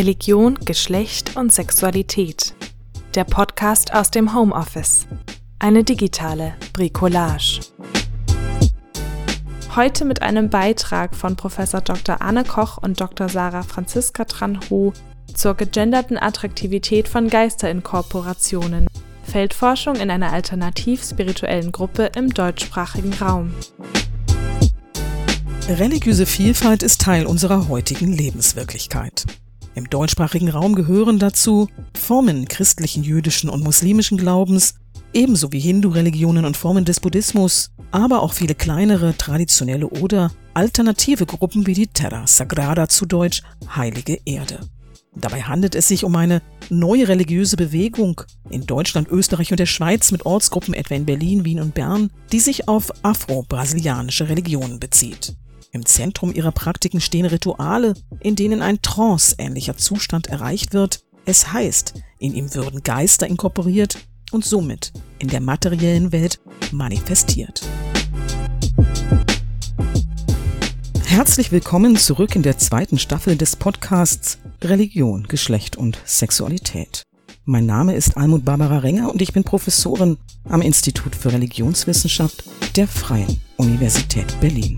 Religion, Geschlecht und Sexualität. Der Podcast aus dem Homeoffice. Eine digitale Bricolage. Heute mit einem Beitrag von Prof. Dr. Anne Koch und Dr. Sarah Franziska Tranho zur gegenderten Attraktivität von Geisterinkorporationen. Feldforschung in einer alternativ-spirituellen Gruppe im deutschsprachigen Raum. Religiöse Vielfalt ist Teil unserer heutigen Lebenswirklichkeit. Im deutschsprachigen Raum gehören dazu Formen christlichen, jüdischen und muslimischen Glaubens, ebenso wie Hindu-Religionen und Formen des Buddhismus, aber auch viele kleinere, traditionelle oder alternative Gruppen wie die Terra Sagrada zu Deutsch Heilige Erde. Dabei handelt es sich um eine neue religiöse Bewegung in Deutschland, Österreich und der Schweiz mit Ortsgruppen etwa in Berlin, Wien und Bern, die sich auf afro-brasilianische Religionen bezieht. Im Zentrum ihrer Praktiken stehen Rituale, in denen ein tranceähnlicher Zustand erreicht wird. Es heißt, in ihm würden Geister inkorporiert und somit in der materiellen Welt manifestiert. Herzlich willkommen zurück in der zweiten Staffel des Podcasts Religion, Geschlecht und Sexualität. Mein Name ist Almut Barbara Renger und ich bin Professorin am Institut für Religionswissenschaft der Freien Universität Berlin.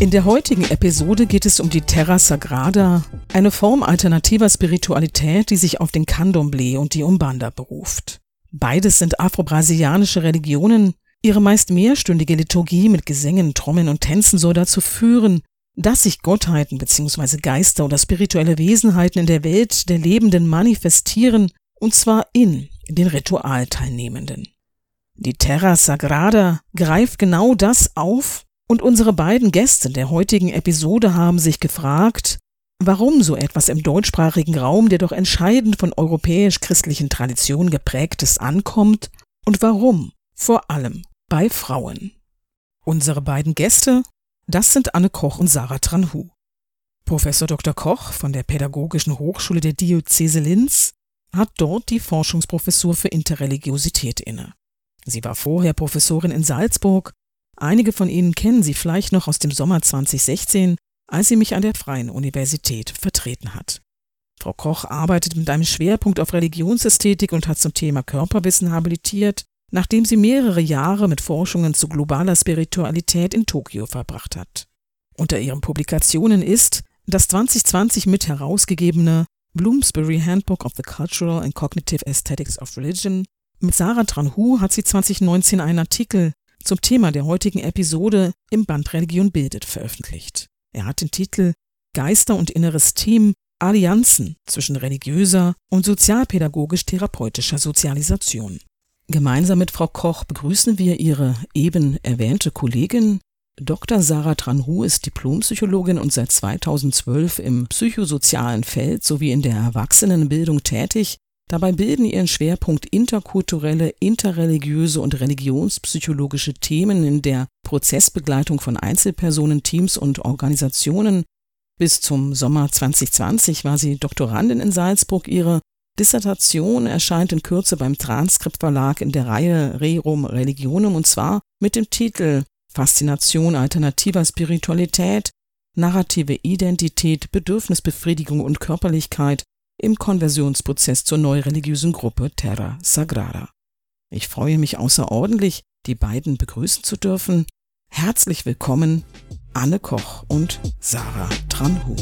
In der heutigen Episode geht es um die Terra Sagrada, eine Form alternativer Spiritualität, die sich auf den Candomblé und die Umbanda beruft. Beides sind afro-brasilianische Religionen. Ihre meist mehrstündige Liturgie mit Gesängen, Trommeln und Tänzen soll dazu führen, dass sich Gottheiten bzw. Geister oder spirituelle Wesenheiten in der Welt der Lebenden manifestieren, und zwar in den Ritualteilnehmenden. Die Terra Sagrada greift genau das auf, und unsere beiden Gäste der heutigen Episode haben sich gefragt, warum so etwas im deutschsprachigen Raum, der doch entscheidend von europäisch-christlichen Traditionen geprägtes ankommt und warum vor allem bei Frauen. Unsere beiden Gäste, das sind Anne Koch und Sarah Tranhu. Professor Dr. Koch von der Pädagogischen Hochschule der Diözese Linz hat dort die Forschungsprofessur für Interreligiosität inne. Sie war vorher Professorin in Salzburg Einige von Ihnen kennen sie vielleicht noch aus dem Sommer 2016, als sie mich an der Freien Universität vertreten hat. Frau Koch arbeitet mit einem Schwerpunkt auf Religionsästhetik und hat zum Thema Körperwissen habilitiert, nachdem sie mehrere Jahre mit Forschungen zu globaler Spiritualität in Tokio verbracht hat. Unter ihren Publikationen ist das 2020 mit herausgegebene Bloomsbury Handbook of the Cultural and Cognitive Aesthetics of Religion. Mit Sarah Tranhu hat sie 2019 einen Artikel zum Thema der heutigen Episode im Band Religion bildet veröffentlicht. Er hat den Titel Geister und inneres Team Allianzen zwischen religiöser und sozialpädagogisch-therapeutischer Sozialisation. Gemeinsam mit Frau Koch begrüßen wir ihre eben erwähnte Kollegin Dr. Sarah Tranhu ist Diplompsychologin und seit 2012 im psychosozialen Feld sowie in der Erwachsenenbildung tätig Dabei bilden ihren Schwerpunkt interkulturelle, interreligiöse und religionspsychologische Themen in der Prozessbegleitung von Einzelpersonen, Teams und Organisationen. Bis zum Sommer 2020 war sie Doktorandin in Salzburg. Ihre Dissertation erscheint in Kürze beim Transkript Verlag in der Reihe Rerum Religionum und zwar mit dem Titel Faszination alternativer Spiritualität, narrative Identität, Bedürfnisbefriedigung und Körperlichkeit im Konversionsprozess zur neureligiösen Gruppe Terra Sagrada. Ich freue mich außerordentlich, die beiden begrüßen zu dürfen. Herzlich willkommen, Anne Koch und Sarah Tranhu.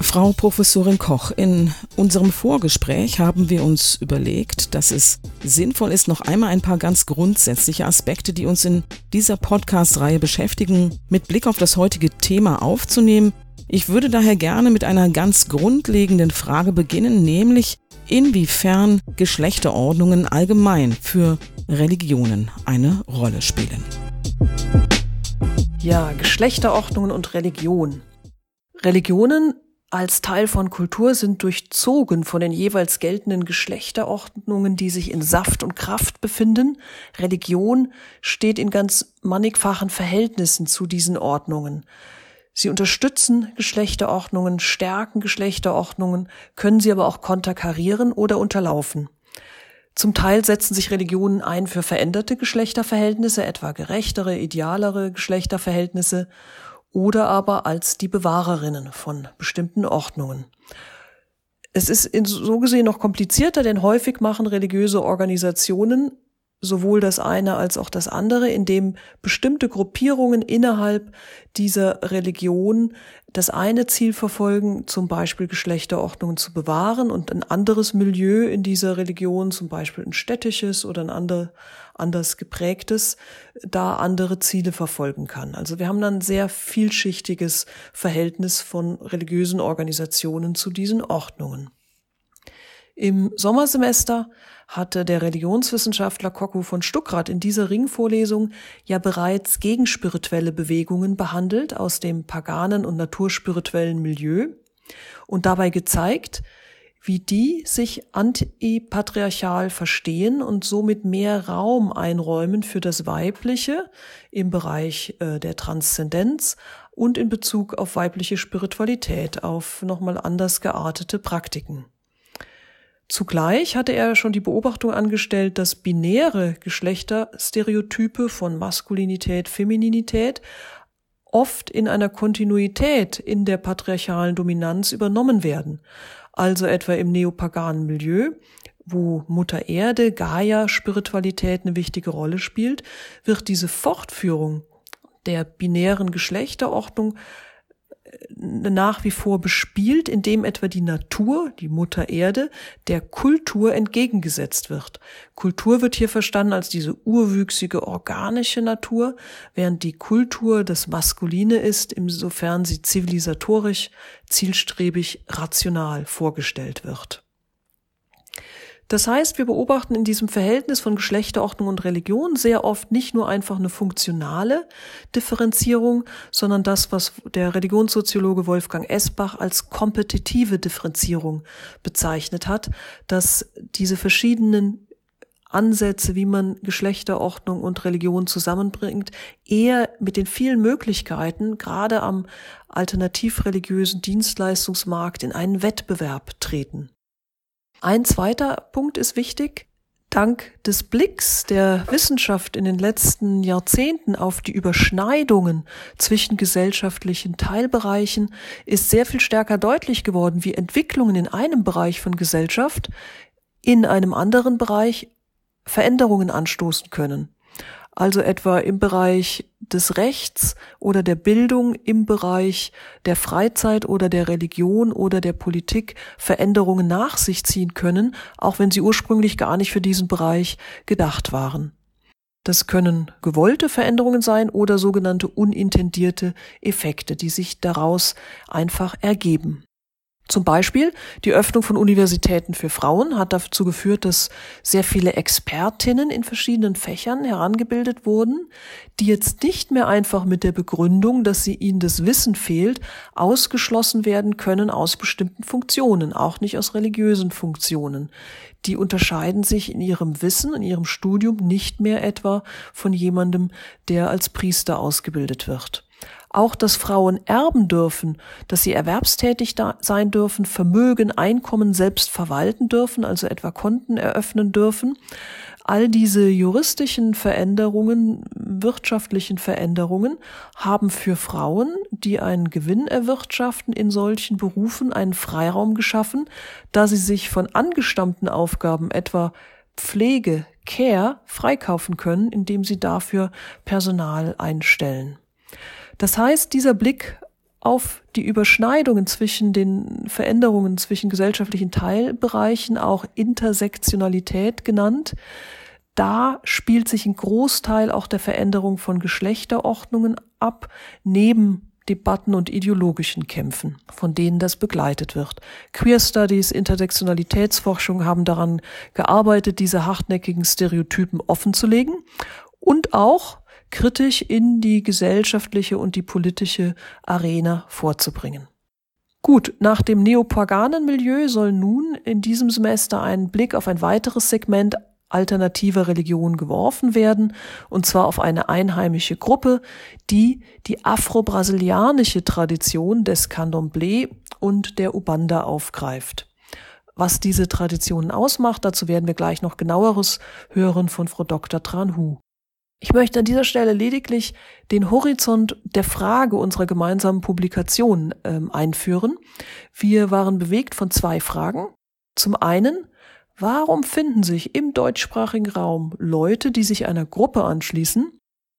Frau Professorin Koch, in unserem Vorgespräch haben wir uns überlegt, dass es sinnvoll ist, noch einmal ein paar ganz grundsätzliche Aspekte, die uns in dieser Podcast-Reihe beschäftigen, mit Blick auf das heutige Thema aufzunehmen ich würde daher gerne mit einer ganz grundlegenden Frage beginnen, nämlich inwiefern Geschlechterordnungen allgemein für Religionen eine Rolle spielen. Ja, Geschlechterordnungen und Religion. Religionen als Teil von Kultur sind durchzogen von den jeweils geltenden Geschlechterordnungen, die sich in Saft und Kraft befinden. Religion steht in ganz mannigfachen Verhältnissen zu diesen Ordnungen. Sie unterstützen Geschlechterordnungen, stärken Geschlechterordnungen, können sie aber auch konterkarieren oder unterlaufen. Zum Teil setzen sich Religionen ein für veränderte Geschlechterverhältnisse, etwa gerechtere, idealere Geschlechterverhältnisse, oder aber als die Bewahrerinnen von bestimmten Ordnungen. Es ist so gesehen noch komplizierter, denn häufig machen religiöse Organisationen sowohl das eine als auch das andere, indem bestimmte Gruppierungen innerhalb dieser Religion das eine Ziel verfolgen, zum Beispiel Geschlechterordnungen zu bewahren und ein anderes Milieu in dieser Religion, zum Beispiel ein städtisches oder ein ander, anders geprägtes, da andere Ziele verfolgen kann. Also wir haben dann ein sehr vielschichtiges Verhältnis von religiösen Organisationen zu diesen Ordnungen. Im Sommersemester hatte der Religionswissenschaftler Kocku von Stuckrad in dieser Ringvorlesung ja bereits gegenspirituelle Bewegungen behandelt aus dem paganen und naturspirituellen Milieu und dabei gezeigt, wie die sich antipatriarchal verstehen und somit mehr Raum einräumen für das Weibliche im Bereich äh, der Transzendenz und in Bezug auf weibliche Spiritualität, auf nochmal anders geartete Praktiken. Zugleich hatte er schon die Beobachtung angestellt, dass binäre Geschlechterstereotype von Maskulinität, Femininität oft in einer Kontinuität in der patriarchalen Dominanz übernommen werden. Also etwa im neopaganen Milieu, wo Mutter Erde, Gaia, Spiritualität eine wichtige Rolle spielt, wird diese Fortführung der binären Geschlechterordnung nach wie vor bespielt, indem etwa die Natur, die Mutter Erde, der Kultur entgegengesetzt wird. Kultur wird hier verstanden als diese urwüchsige organische Natur, während die Kultur das Maskuline ist, insofern sie zivilisatorisch, zielstrebig, rational vorgestellt wird. Das heißt, wir beobachten in diesem Verhältnis von Geschlechterordnung und Religion sehr oft nicht nur einfach eine funktionale Differenzierung, sondern das, was der Religionssoziologe Wolfgang Esbach als kompetitive Differenzierung bezeichnet hat, dass diese verschiedenen Ansätze, wie man Geschlechterordnung und Religion zusammenbringt, eher mit den vielen Möglichkeiten, gerade am alternativreligiösen Dienstleistungsmarkt, in einen Wettbewerb treten. Ein zweiter Punkt ist wichtig. Dank des Blicks der Wissenschaft in den letzten Jahrzehnten auf die Überschneidungen zwischen gesellschaftlichen Teilbereichen ist sehr viel stärker deutlich geworden, wie Entwicklungen in einem Bereich von Gesellschaft in einem anderen Bereich Veränderungen anstoßen können also etwa im Bereich des Rechts oder der Bildung, im Bereich der Freizeit oder der Religion oder der Politik Veränderungen nach sich ziehen können, auch wenn sie ursprünglich gar nicht für diesen Bereich gedacht waren. Das können gewollte Veränderungen sein oder sogenannte unintendierte Effekte, die sich daraus einfach ergeben. Zum Beispiel die Öffnung von Universitäten für Frauen hat dazu geführt, dass sehr viele Expertinnen in verschiedenen Fächern herangebildet wurden, die jetzt nicht mehr einfach mit der Begründung, dass sie ihnen das Wissen fehlt, ausgeschlossen werden können aus bestimmten Funktionen, auch nicht aus religiösen Funktionen. Die unterscheiden sich in ihrem Wissen, in ihrem Studium nicht mehr etwa von jemandem, der als Priester ausgebildet wird auch, dass Frauen erben dürfen, dass sie erwerbstätig sein dürfen, Vermögen, Einkommen selbst verwalten dürfen, also etwa Konten eröffnen dürfen. All diese juristischen Veränderungen, wirtschaftlichen Veränderungen haben für Frauen, die einen Gewinn erwirtschaften in solchen Berufen, einen Freiraum geschaffen, da sie sich von angestammten Aufgaben etwa Pflege, Care freikaufen können, indem sie dafür Personal einstellen. Das heißt, dieser Blick auf die Überschneidungen zwischen den Veränderungen zwischen gesellschaftlichen Teilbereichen, auch Intersektionalität genannt, da spielt sich ein Großteil auch der Veränderung von Geschlechterordnungen ab, neben Debatten und ideologischen Kämpfen, von denen das begleitet wird. Queer Studies, Intersektionalitätsforschung haben daran gearbeitet, diese hartnäckigen Stereotypen offenzulegen und auch kritisch in die gesellschaftliche und die politische Arena vorzubringen. Gut, nach dem neopaganen Milieu soll nun in diesem Semester ein Blick auf ein weiteres Segment alternativer Religion geworfen werden, und zwar auf eine einheimische Gruppe, die die afro-brasilianische Tradition des Candomblé und der Ubanda aufgreift. Was diese Traditionen ausmacht, dazu werden wir gleich noch genaueres hören von Frau Dr. Tranhu. Ich möchte an dieser Stelle lediglich den Horizont der Frage unserer gemeinsamen Publikation ähm, einführen. Wir waren bewegt von zwei Fragen. Zum einen, warum finden sich im deutschsprachigen Raum Leute, die sich einer Gruppe anschließen,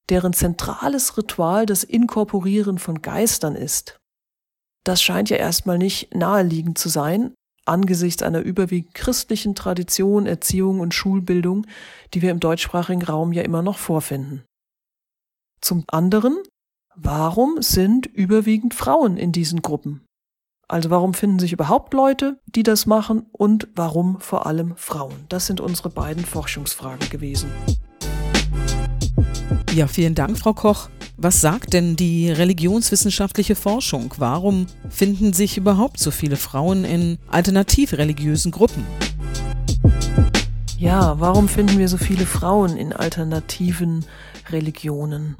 deren zentrales Ritual das Inkorporieren von Geistern ist? Das scheint ja erstmal nicht naheliegend zu sein, angesichts einer überwiegend christlichen Tradition, Erziehung und Schulbildung, die wir im deutschsprachigen Raum ja immer noch vorfinden. Zum anderen, warum sind überwiegend Frauen in diesen Gruppen? Also warum finden sich überhaupt Leute, die das machen und warum vor allem Frauen? Das sind unsere beiden Forschungsfragen gewesen. Ja, vielen Dank, Frau Koch. Was sagt denn die religionswissenschaftliche Forschung? Warum finden sich überhaupt so viele Frauen in alternativ-religiösen Gruppen? Ja, warum finden wir so viele Frauen in alternativen Religionen?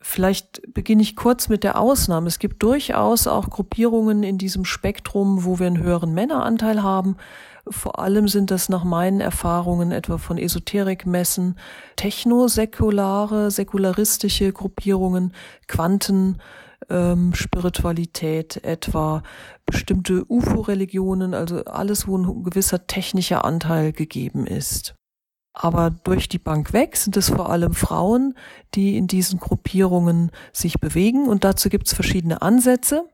Vielleicht beginne ich kurz mit der Ausnahme. Es gibt durchaus auch Gruppierungen in diesem Spektrum, wo wir einen höheren Männeranteil haben. Vor allem sind das nach meinen Erfahrungen etwa von Esoterikmessen technosäkulare, säkularistische Gruppierungen, Quanten, ähm, Spiritualität, etwa bestimmte UFO-Religionen, also alles, wo ein gewisser technischer Anteil gegeben ist. Aber durch die Bank weg sind es vor allem Frauen, die in diesen Gruppierungen sich bewegen und dazu gibt es verschiedene Ansätze.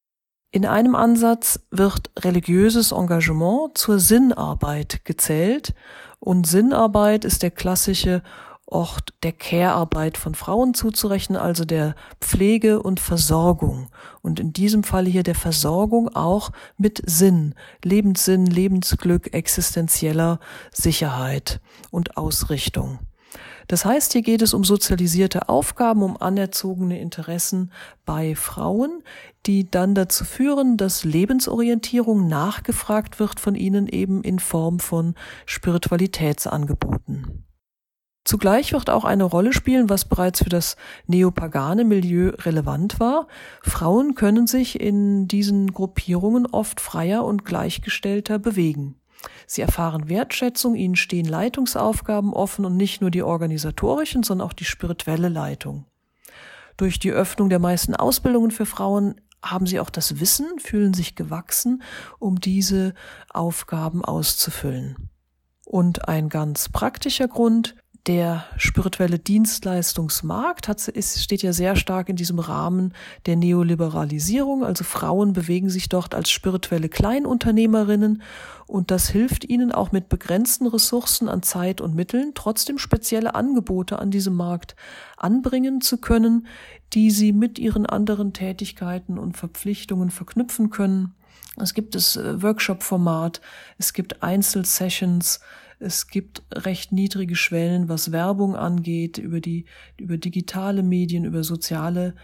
In einem Ansatz wird religiöses Engagement zur Sinnarbeit gezählt und Sinnarbeit ist der klassische Ort der Care-Arbeit von Frauen zuzurechnen, also der Pflege und Versorgung. Und in diesem Fall hier der Versorgung auch mit Sinn, Lebenssinn, Lebensglück, existenzieller Sicherheit und Ausrichtung. Das heißt, hier geht es um sozialisierte Aufgaben, um anerzogene Interessen bei Frauen, die dann dazu führen, dass Lebensorientierung nachgefragt wird von ihnen eben in Form von Spiritualitätsangeboten. Zugleich wird auch eine Rolle spielen, was bereits für das neopagane Milieu relevant war. Frauen können sich in diesen Gruppierungen oft freier und gleichgestellter bewegen. Sie erfahren Wertschätzung, ihnen stehen Leitungsaufgaben offen und nicht nur die organisatorischen, sondern auch die spirituelle Leitung. Durch die Öffnung der meisten Ausbildungen für Frauen haben sie auch das Wissen, fühlen sich gewachsen, um diese Aufgaben auszufüllen. Und ein ganz praktischer Grund, der spirituelle Dienstleistungsmarkt hat, ist, steht ja sehr stark in diesem Rahmen der Neoliberalisierung. Also Frauen bewegen sich dort als spirituelle Kleinunternehmerinnen und das hilft ihnen auch mit begrenzten Ressourcen an Zeit und Mitteln trotzdem spezielle Angebote an diesem Markt anbringen zu können, die sie mit ihren anderen Tätigkeiten und Verpflichtungen verknüpfen können. Es gibt das äh, Workshop-Format, es gibt Einzelsessions, es gibt recht niedrige Schwellen, was Werbung angeht, über die, über digitale Medien, über soziale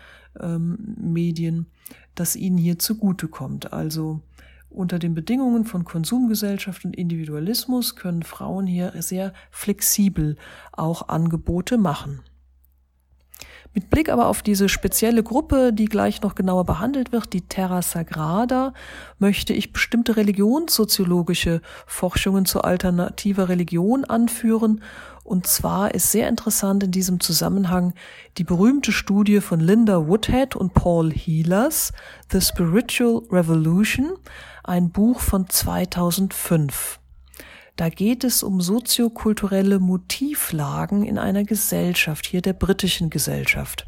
ähm, Medien, das ihnen hier zugutekommt. Also unter den Bedingungen von Konsumgesellschaft und Individualismus können Frauen hier sehr flexibel auch Angebote machen. Mit Blick aber auf diese spezielle Gruppe, die gleich noch genauer behandelt wird, die Terra Sagrada, möchte ich bestimmte religionssoziologische Forschungen zu alternativer Religion anführen. Und zwar ist sehr interessant in diesem Zusammenhang die berühmte Studie von Linda Woodhead und Paul Healers, The Spiritual Revolution, ein Buch von 2005. Da geht es um soziokulturelle Motivlagen in einer Gesellschaft, hier der britischen Gesellschaft.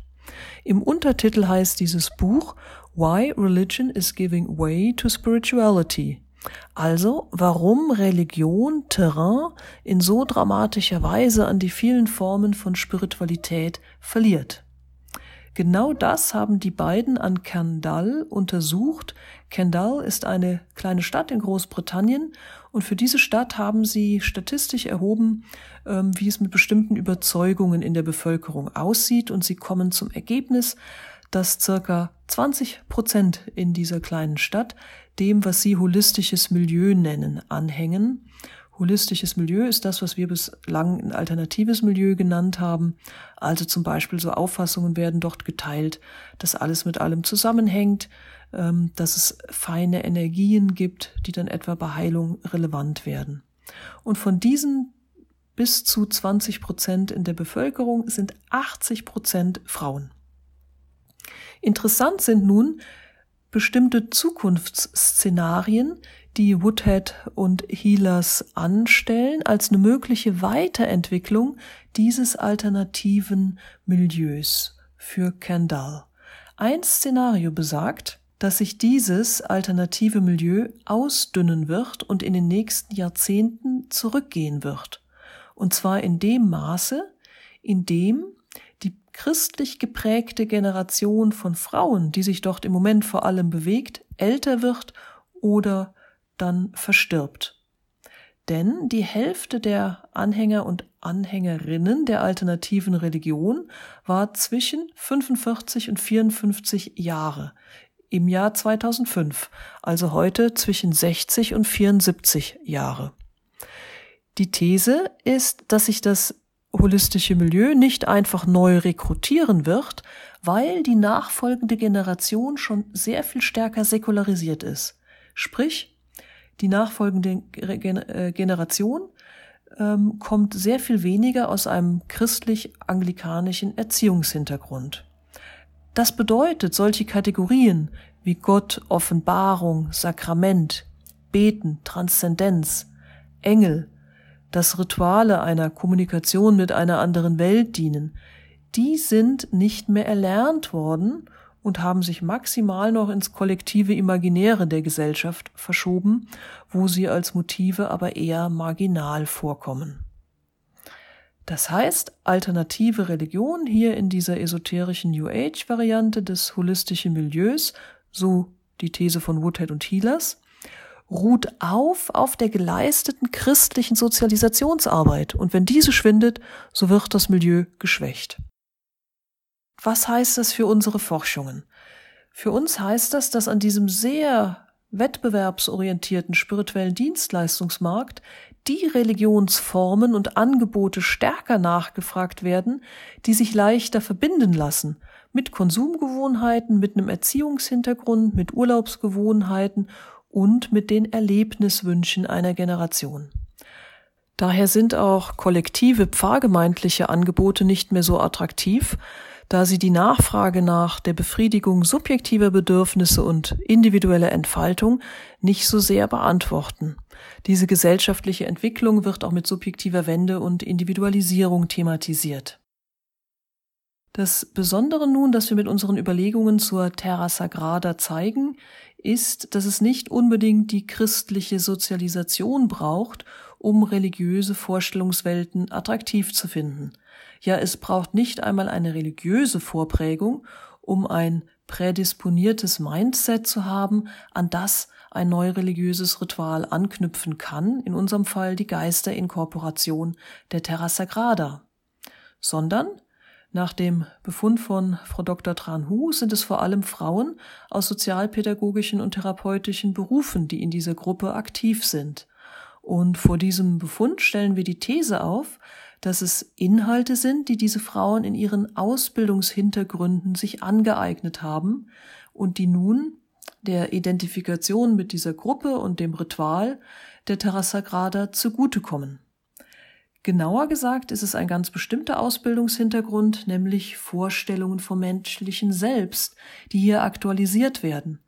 Im Untertitel heißt dieses Buch Why Religion is Giving Way to Spirituality. Also, warum Religion Terrain in so dramatischer Weise an die vielen Formen von Spiritualität verliert. Genau das haben die beiden an Kendall untersucht. Kendall ist eine kleine Stadt in Großbritannien und für diese Stadt haben sie statistisch erhoben, ähm, wie es mit bestimmten Überzeugungen in der Bevölkerung aussieht. Und sie kommen zum Ergebnis, dass circa 20 Prozent in dieser kleinen Stadt dem, was sie holistisches Milieu nennen, anhängen Holistisches Milieu ist das, was wir bislang ein alternatives Milieu genannt haben. Also zum Beispiel so Auffassungen werden dort geteilt, dass alles mit allem zusammenhängt, ähm, dass es feine Energien gibt, die dann etwa bei Heilung relevant werden. Und von diesen bis zu 20 Prozent in der Bevölkerung sind 80 Prozent Frauen. Interessant sind nun bestimmte Zukunftsszenarien, die Woodhead und Healers anstellen als eine mögliche Weiterentwicklung dieses alternativen Milieus für Kendall. Ein Szenario besagt, dass sich dieses alternative Milieu ausdünnen wird und in den nächsten Jahrzehnten zurückgehen wird. Und zwar in dem Maße, in dem die christlich geprägte Generation von Frauen, die sich dort im Moment vor allem bewegt, älter wird oder dann verstirbt. Denn die Hälfte der Anhänger und Anhängerinnen der alternativen Religion war zwischen 45 und 54 Jahre im Jahr 2005, also heute zwischen 60 und 74 Jahre. Die These ist, dass sich das holistische Milieu nicht einfach neu rekrutieren wird, weil die nachfolgende Generation schon sehr viel stärker säkularisiert ist. Sprich, die nachfolgende äh, Generation ähm, kommt sehr viel weniger aus einem christlich-anglikanischen Erziehungshintergrund. Das bedeutet, solche Kategorien wie Gott, Offenbarung, Sakrament, Beten, Transzendenz, Engel, das Rituale einer Kommunikation mit einer anderen Welt dienen, die sind nicht mehr erlernt worden und haben sich maximal noch ins kollektive Imaginäre der Gesellschaft verschoben, wo sie als Motive aber eher marginal vorkommen. Das heißt, alternative Religion hier in dieser esoterischen New Age Variante des holistischen Milieus, so die These von Woodhead und Healers, ruht auf auf der geleisteten christlichen Sozialisationsarbeit und wenn diese schwindet, so wird das Milieu geschwächt. Was heißt das für unsere Forschungen? Für uns heißt das, dass an diesem sehr wettbewerbsorientierten spirituellen Dienstleistungsmarkt die Religionsformen und Angebote stärker nachgefragt werden, die sich leichter verbinden lassen mit Konsumgewohnheiten, mit einem Erziehungshintergrund, mit Urlaubsgewohnheiten und mit den Erlebniswünschen einer Generation. Daher sind auch kollektive pfarrgemeindliche Angebote nicht mehr so attraktiv, da sie die Nachfrage nach der Befriedigung subjektiver Bedürfnisse und individueller Entfaltung nicht so sehr beantworten. Diese gesellschaftliche Entwicklung wird auch mit subjektiver Wende und Individualisierung thematisiert. Das Besondere nun, das wir mit unseren Überlegungen zur Terra Sagrada zeigen, ist, dass es nicht unbedingt die christliche Sozialisation braucht, um religiöse Vorstellungswelten attraktiv zu finden. Ja, es braucht nicht einmal eine religiöse Vorprägung, um ein prädisponiertes Mindset zu haben, an das ein neureligiöses Ritual anknüpfen kann, in unserem Fall die Geisterinkorporation der Terra Sagrada, sondern nach dem Befund von Frau Dr. Tranhu sind es vor allem Frauen aus sozialpädagogischen und therapeutischen Berufen, die in dieser Gruppe aktiv sind. Und vor diesem Befund stellen wir die These auf, dass es Inhalte sind, die diese Frauen in ihren Ausbildungshintergründen sich angeeignet haben und die nun der Identifikation mit dieser Gruppe und dem Ritual der Terra Sagrada zugutekommen. Genauer gesagt ist es ein ganz bestimmter Ausbildungshintergrund, nämlich Vorstellungen vom menschlichen Selbst, die hier aktualisiert werden.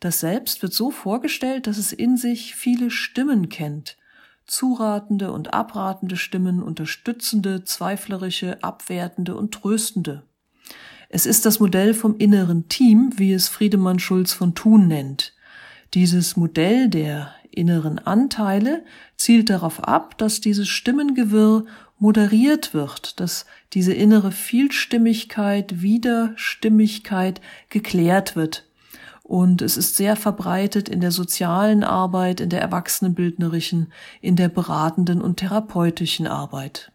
Das Selbst wird so vorgestellt, dass es in sich viele Stimmen kennt, zuratende und abratende Stimmen, unterstützende, zweiflerische, abwertende und tröstende. Es ist das Modell vom inneren Team, wie es Friedemann Schulz von Thun nennt. Dieses Modell der inneren Anteile zielt darauf ab, dass dieses Stimmengewirr moderiert wird, dass diese innere Vielstimmigkeit, Widerstimmigkeit geklärt wird, und es ist sehr verbreitet in der sozialen Arbeit, in der erwachsenenbildnerischen, in der beratenden und therapeutischen Arbeit.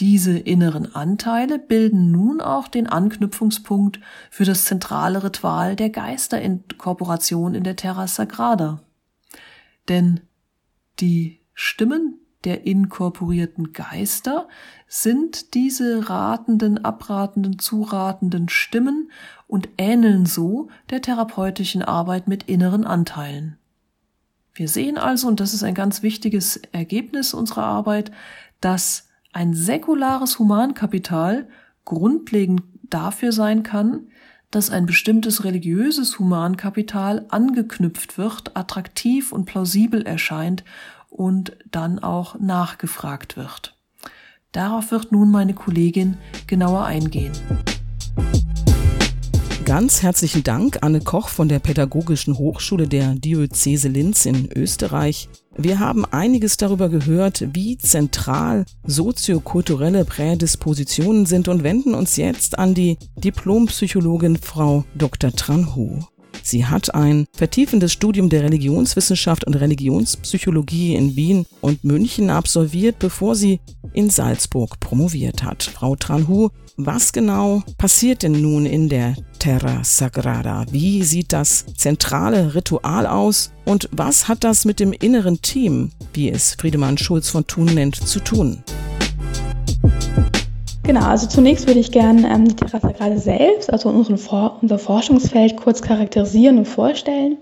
Diese inneren Anteile bilden nun auch den Anknüpfungspunkt für das zentrale Ritual der Geisterinkorporation in der Terra Sagrada. Denn die Stimmen der inkorporierten Geister sind diese ratenden, abratenden, zuratenden Stimmen und ähneln so der therapeutischen Arbeit mit inneren Anteilen. Wir sehen also, und das ist ein ganz wichtiges Ergebnis unserer Arbeit, dass ein säkulares Humankapital grundlegend dafür sein kann, dass ein bestimmtes religiöses Humankapital angeknüpft wird, attraktiv und plausibel erscheint und dann auch nachgefragt wird. Darauf wird nun meine Kollegin genauer eingehen. Ganz herzlichen Dank, Anne Koch von der Pädagogischen Hochschule der Diözese Linz in Österreich. Wir haben einiges darüber gehört, wie zentral soziokulturelle Prädispositionen sind und wenden uns jetzt an die Diplompsychologin Frau Dr. Tranhu. Sie hat ein vertiefendes Studium der Religionswissenschaft und Religionspsychologie in Wien und München absolviert, bevor sie in Salzburg promoviert hat. Frau Tranhu, was genau passiert denn nun in der Terra Sagrada? Wie sieht das zentrale Ritual aus und was hat das mit dem inneren Team, wie es Friedemann Schulz von Thun nennt, zu tun? Genau, also zunächst würde ich gerne ähm, die Terra Sagrada selbst, also unseren unser Forschungsfeld, kurz charakterisieren und vorstellen.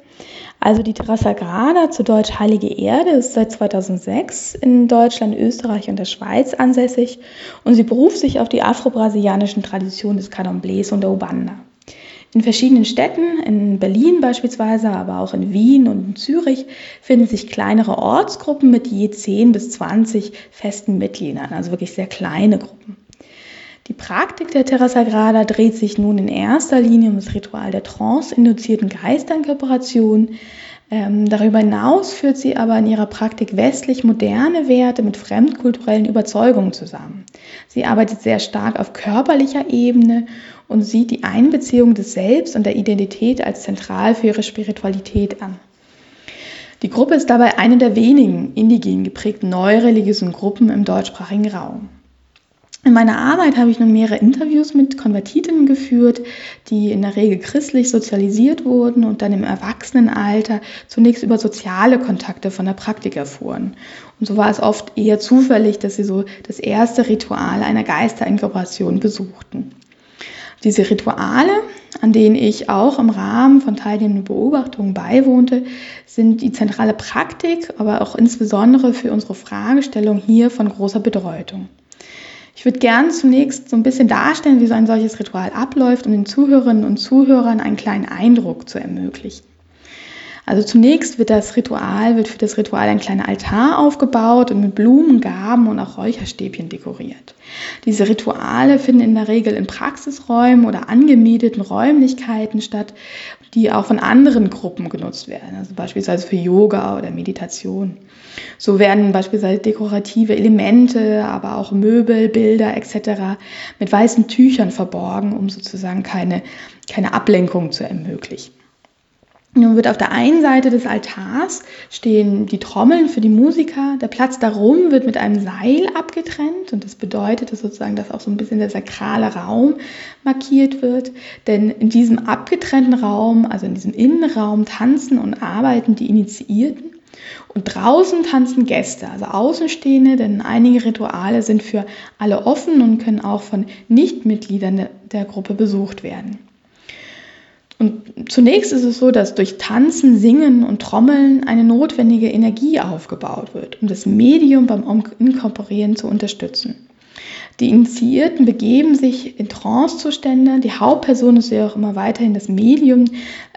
Also die Terra Sagrada, zu Deutsch Heilige Erde, ist seit 2006 in Deutschland, Österreich und der Schweiz ansässig und sie beruft sich auf die afro-brasilianischen Traditionen des Candomblés und der Ubanda. In verschiedenen Städten, in Berlin beispielsweise, aber auch in Wien und in Zürich, finden sich kleinere Ortsgruppen mit je 10 bis 20 festen Mitgliedern, also wirklich sehr kleine Gruppen. Die Praktik der Terra Sagrada dreht sich nun in erster Linie um das Ritual der trance-induzierten Geisterinkorporation. Ähm, darüber hinaus führt sie aber in ihrer Praktik westlich-moderne Werte mit fremdkulturellen Überzeugungen zusammen. Sie arbeitet sehr stark auf körperlicher Ebene und sieht die Einbeziehung des Selbst und der Identität als zentral für ihre Spiritualität an. Die Gruppe ist dabei eine der wenigen indigen geprägten neureligiösen Gruppen im deutschsprachigen Raum. In meiner Arbeit habe ich nun mehrere Interviews mit Konvertitinnen geführt, die in der Regel christlich sozialisiert wurden und dann im Erwachsenenalter zunächst über soziale Kontakte von der Praktik erfuhren. Und so war es oft eher zufällig, dass sie so das erste Ritual einer Geisterinkorporation besuchten. Diese Rituale, an denen ich auch im Rahmen von teilnehmenden Beobachtungen beiwohnte, sind die zentrale Praktik, aber auch insbesondere für unsere Fragestellung hier von großer Bedeutung. Ich würde gern zunächst so ein bisschen darstellen, wie so ein solches Ritual abläuft, um den Zuhörerinnen und Zuhörern einen kleinen Eindruck zu ermöglichen. Also zunächst wird das Ritual, wird für das Ritual ein kleiner Altar aufgebaut und mit Blumen, Gaben und auch Räucherstäbchen dekoriert. Diese Rituale finden in der Regel in Praxisräumen oder angemieteten Räumlichkeiten statt, die auch von anderen Gruppen genutzt werden, also beispielsweise für Yoga oder Meditation. So werden beispielsweise dekorative Elemente, aber auch Möbel, Bilder etc. mit weißen Tüchern verborgen, um sozusagen keine, keine Ablenkung zu ermöglichen. Nun wird auf der einen Seite des Altars stehen die Trommeln für die Musiker. Der Platz darum wird mit einem Seil abgetrennt und das bedeutet dass sozusagen, dass auch so ein bisschen der sakrale Raum markiert wird. Denn in diesem abgetrennten Raum, also in diesem Innenraum, tanzen und arbeiten die Initiierten. Und draußen tanzen Gäste, also Außenstehende, denn einige Rituale sind für alle offen und können auch von Nichtmitgliedern der Gruppe besucht werden. Und zunächst ist es so, dass durch Tanzen, Singen und Trommeln eine notwendige Energie aufgebaut wird, um das Medium beim Inkorporieren zu unterstützen. Die Initiierten begeben sich in Trancezustände. Die Hauptperson ist ja auch immer weiterhin das Medium,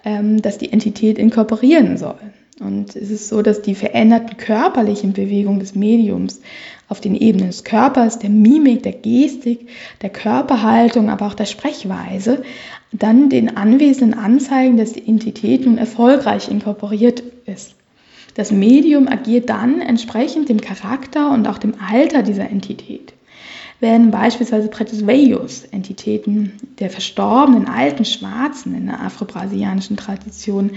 ähm, das die Entität inkorporieren soll. Und es ist so, dass die veränderten körperlichen Bewegungen des Mediums auf den Ebenen des Körpers, der Mimik, der Gestik, der Körperhaltung, aber auch der Sprechweise dann den Anwesenden anzeigen, dass die Entität nun erfolgreich inkorporiert ist. Das Medium agiert dann entsprechend dem Charakter und auch dem Alter dieser Entität. Werden beispielsweise Pretus Veius, Entitäten der verstorbenen alten Schwarzen in der afro-brasilianischen Tradition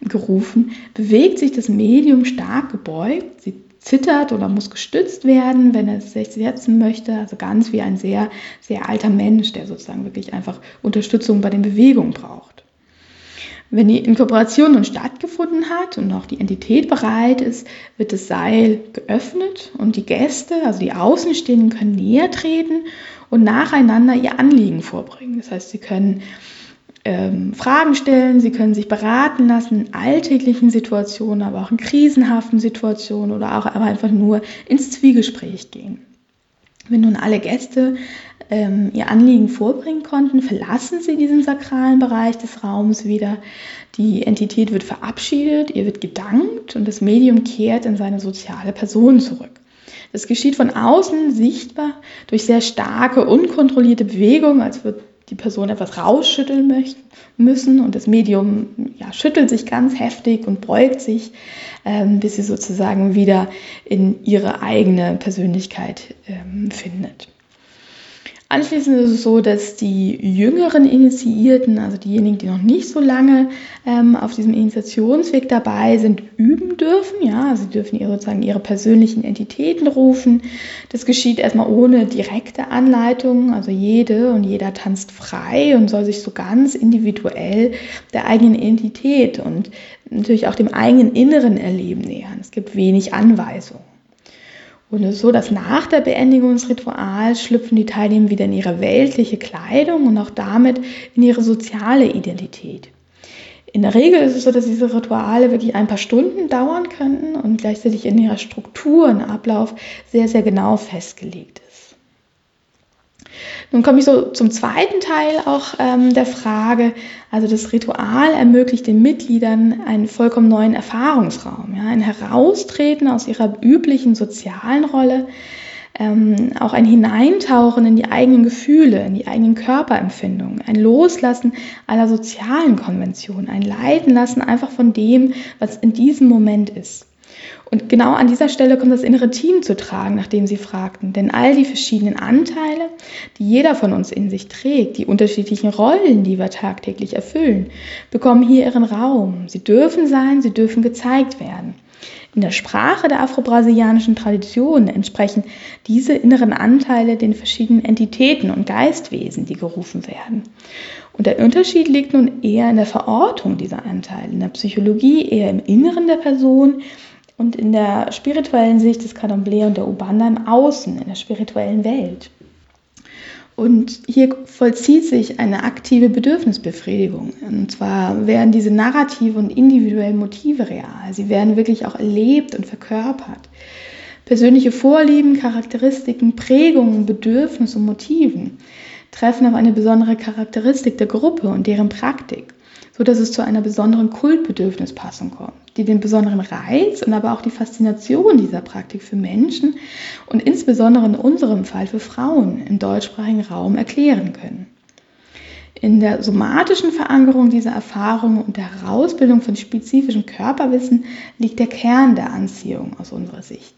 gerufen, bewegt sich das Medium stark gebeugt, sie zittert oder muss gestützt werden, wenn er sich setzen möchte. Also ganz wie ein sehr, sehr alter Mensch, der sozusagen wirklich einfach Unterstützung bei den Bewegungen braucht. Wenn die Inkorporation nun stattgefunden hat und auch die Entität bereit ist, wird das Seil geöffnet und die Gäste, also die Außenstehenden, können näher treten und nacheinander ihr Anliegen vorbringen. Das heißt, sie können ähm, Fragen stellen, sie können sich beraten lassen in alltäglichen Situationen, aber auch in krisenhaften Situationen oder auch einfach nur ins Zwiegespräch gehen. Wenn nun alle Gäste ähm, ihr Anliegen vorbringen konnten, verlassen sie diesen sakralen Bereich des Raums wieder. Die Entität wird verabschiedet, ihr wird gedankt und das Medium kehrt in seine soziale Person zurück. Das geschieht von außen sichtbar durch sehr starke, unkontrollierte Bewegungen, als würde die Person etwas rausschütteln möchten, müssen und das Medium ja, schüttelt sich ganz heftig und beugt sich, ähm, bis sie sozusagen wieder in ihre eigene Persönlichkeit ähm, findet. Anschließend ist es so, dass die jüngeren Initiierten, also diejenigen, die noch nicht so lange ähm, auf diesem Initiationsweg dabei sind, üben dürfen. Ja, sie dürfen ihre, sozusagen ihre persönlichen Entitäten rufen. Das geschieht erstmal ohne direkte Anleitung. Also jede und jeder tanzt frei und soll sich so ganz individuell der eigenen Identität und natürlich auch dem eigenen inneren Erleben nähern. Es gibt wenig Anweisungen. Und es ist so, dass nach der Beendigung des Rituals schlüpfen die Teilnehmer wieder in ihre weltliche Kleidung und auch damit in ihre soziale Identität. In der Regel ist es so, dass diese Rituale wirklich ein paar Stunden dauern könnten und gleichzeitig in ihrer Struktur und Ablauf sehr, sehr genau festgelegt nun komme ich so zum zweiten Teil auch ähm, der Frage. Also das Ritual ermöglicht den Mitgliedern einen vollkommen neuen Erfahrungsraum, ja, ein Heraustreten aus ihrer üblichen sozialen Rolle, ähm, auch ein Hineintauchen in die eigenen Gefühle, in die eigenen Körperempfindungen, ein Loslassen aller sozialen Konventionen, ein Leiten lassen einfach von dem, was in diesem Moment ist. Und genau an dieser Stelle kommt das innere Team zu tragen, nachdem Sie fragten. Denn all die verschiedenen Anteile, die jeder von uns in sich trägt, die unterschiedlichen Rollen, die wir tagtäglich erfüllen, bekommen hier ihren Raum. Sie dürfen sein, sie dürfen gezeigt werden. In der Sprache der afro-brasilianischen Tradition entsprechen diese inneren Anteile den verschiedenen Entitäten und Geistwesen, die gerufen werden. Und der Unterschied liegt nun eher in der Verortung dieser Anteile, in der Psychologie eher im Inneren der Person, und in der spirituellen Sicht des Candomblé und der Ubanda im Außen, in der spirituellen Welt. Und hier vollzieht sich eine aktive Bedürfnisbefriedigung. Und zwar werden diese narrative und individuellen Motive real. Sie werden wirklich auch erlebt und verkörpert. Persönliche Vorlieben, Charakteristiken, Prägungen, Bedürfnisse und Motiven treffen auf eine besondere Charakteristik der Gruppe und deren Praktik so dass es zu einer besonderen Kultbedürfnispassung kommt, die den besonderen Reiz und aber auch die Faszination dieser Praktik für Menschen und insbesondere in unserem Fall für Frauen im deutschsprachigen Raum erklären können. In der somatischen Verankerung dieser Erfahrungen und der Herausbildung von spezifischem Körperwissen liegt der Kern der Anziehung aus unserer Sicht.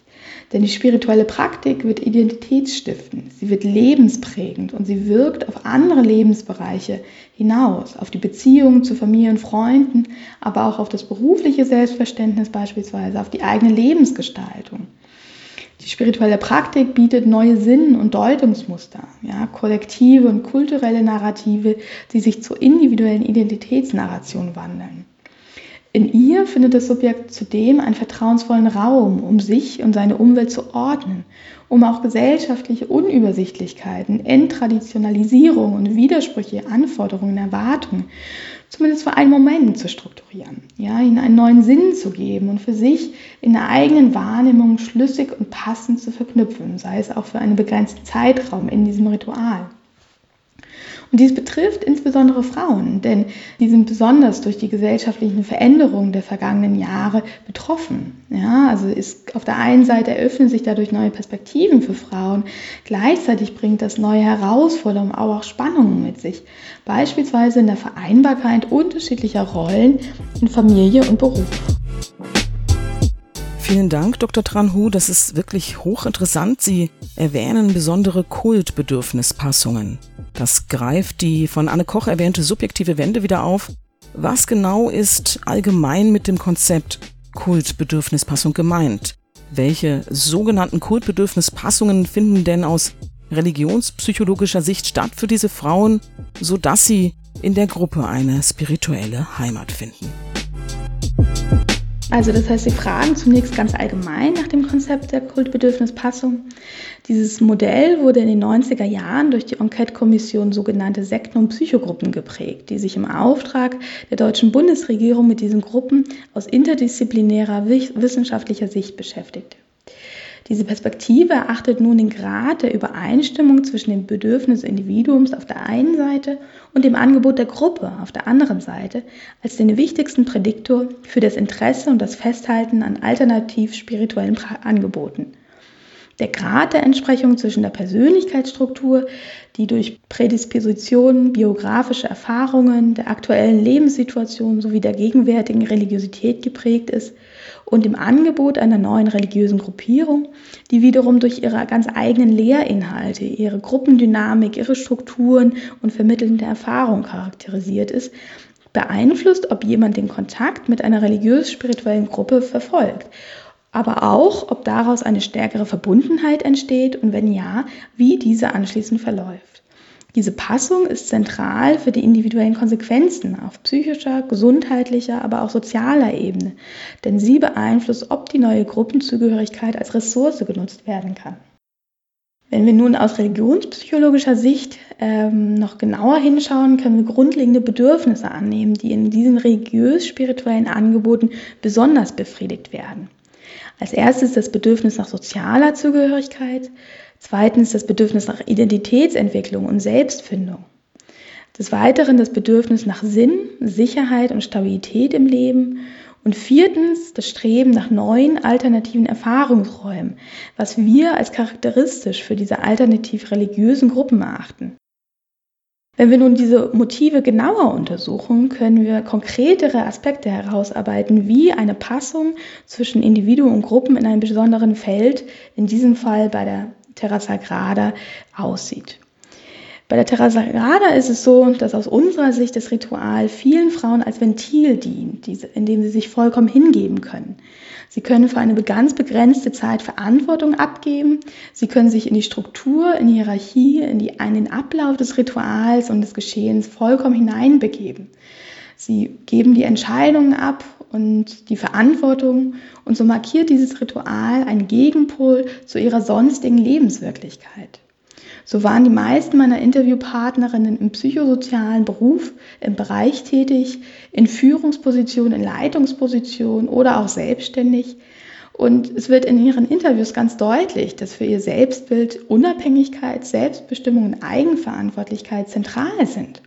Denn die spirituelle Praktik wird identitätsstiftend, sie wird lebensprägend und sie wirkt auf andere Lebensbereiche hinaus, auf die Beziehungen zu Familie und Freunden, aber auch auf das berufliche Selbstverständnis beispielsweise, auf die eigene Lebensgestaltung. Die spirituelle Praktik bietet neue Sinn- und Deutungsmuster, ja, kollektive und kulturelle Narrative, die sich zur individuellen Identitätsnarration wandeln. In ihr findet das Subjekt zudem einen vertrauensvollen Raum, um sich und seine Umwelt zu ordnen, um auch gesellschaftliche Unübersichtlichkeiten, Enttraditionalisierung und Widersprüche, Anforderungen, Erwartungen zumindest für einen Moment zu strukturieren, ja, ihnen einen neuen Sinn zu geben und für sich in der eigenen Wahrnehmung schlüssig und passend zu verknüpfen, sei es auch für einen begrenzten Zeitraum in diesem Ritual. Und dies betrifft insbesondere Frauen, denn die sind besonders durch die gesellschaftlichen Veränderungen der vergangenen Jahre betroffen. Ja, also ist auf der einen Seite eröffnen sich dadurch neue Perspektiven für Frauen, gleichzeitig bringt das neue Herausforderungen, aber auch Spannungen mit sich, beispielsweise in der Vereinbarkeit unterschiedlicher Rollen in Familie und Beruf. Vielen Dank, Dr. Tranhu. Das ist wirklich hochinteressant. Sie erwähnen besondere Kultbedürfnispassungen. Das greift die von Anne Koch erwähnte subjektive Wende wieder auf. Was genau ist allgemein mit dem Konzept Kultbedürfnispassung gemeint? Welche sogenannten Kultbedürfnispassungen finden denn aus religionspsychologischer Sicht statt für diese Frauen, sodass sie in der Gruppe eine spirituelle Heimat finden? Also das heißt, sie fragen zunächst ganz allgemein nach dem Konzept der Kultbedürfnispassung. Dieses Modell wurde in den 90er Jahren durch die Enquete-Kommission sogenannte Sekten- und Psychogruppen geprägt, die sich im Auftrag der deutschen Bundesregierung mit diesen Gruppen aus interdisziplinärer wissenschaftlicher Sicht beschäftigte. Diese Perspektive erachtet nun den Grad der Übereinstimmung zwischen dem Bedürfnis des Individuums auf der einen Seite und dem Angebot der Gruppe auf der anderen Seite als den wichtigsten Prädiktor für das Interesse und das Festhalten an alternativ spirituellen Angeboten. Der Grad der Entsprechung zwischen der Persönlichkeitsstruktur, die durch Prädispositionen, biografische Erfahrungen, der aktuellen Lebenssituation sowie der gegenwärtigen Religiosität geprägt ist, und dem Angebot einer neuen religiösen Gruppierung, die wiederum durch ihre ganz eigenen Lehrinhalte, ihre Gruppendynamik, ihre Strukturen und vermittelnde Erfahrung charakterisiert ist, beeinflusst, ob jemand den Kontakt mit einer religiös-spirituellen Gruppe verfolgt aber auch, ob daraus eine stärkere Verbundenheit entsteht und wenn ja, wie diese anschließend verläuft. Diese Passung ist zentral für die individuellen Konsequenzen auf psychischer, gesundheitlicher, aber auch sozialer Ebene, denn sie beeinflusst, ob die neue Gruppenzugehörigkeit als Ressource genutzt werden kann. Wenn wir nun aus religionspsychologischer Sicht ähm, noch genauer hinschauen, können wir grundlegende Bedürfnisse annehmen, die in diesen religiös-spirituellen Angeboten besonders befriedigt werden. Als erstes das Bedürfnis nach sozialer Zugehörigkeit, zweitens das Bedürfnis nach Identitätsentwicklung und Selbstfindung. Des Weiteren das Bedürfnis nach Sinn, Sicherheit und Stabilität im Leben und viertens das Streben nach neuen alternativen Erfahrungsräumen, was wir als charakteristisch für diese alternativ religiösen Gruppen erachten. Wenn wir nun diese Motive genauer untersuchen, können wir konkretere Aspekte herausarbeiten, wie eine Passung zwischen Individuen und Gruppen in einem besonderen Feld, in diesem Fall bei der Terra Sagrada, aussieht. Bei der Terra Sagrada ist es so, dass aus unserer Sicht das Ritual vielen Frauen als Ventil dient, in dem sie sich vollkommen hingeben können. Sie können für eine ganz begrenzte Zeit Verantwortung abgeben. Sie können sich in die Struktur, in die Hierarchie, in, die, in den Ablauf des Rituals und des Geschehens vollkommen hineinbegeben. Sie geben die Entscheidungen ab und die Verantwortung und so markiert dieses Ritual einen Gegenpol zu ihrer sonstigen Lebenswirklichkeit. So waren die meisten meiner Interviewpartnerinnen im psychosozialen Beruf, im Bereich tätig, in Führungspositionen, in Leitungspositionen oder auch selbstständig. Und es wird in ihren Interviews ganz deutlich, dass für ihr Selbstbild Unabhängigkeit, Selbstbestimmung und Eigenverantwortlichkeit zentral sind.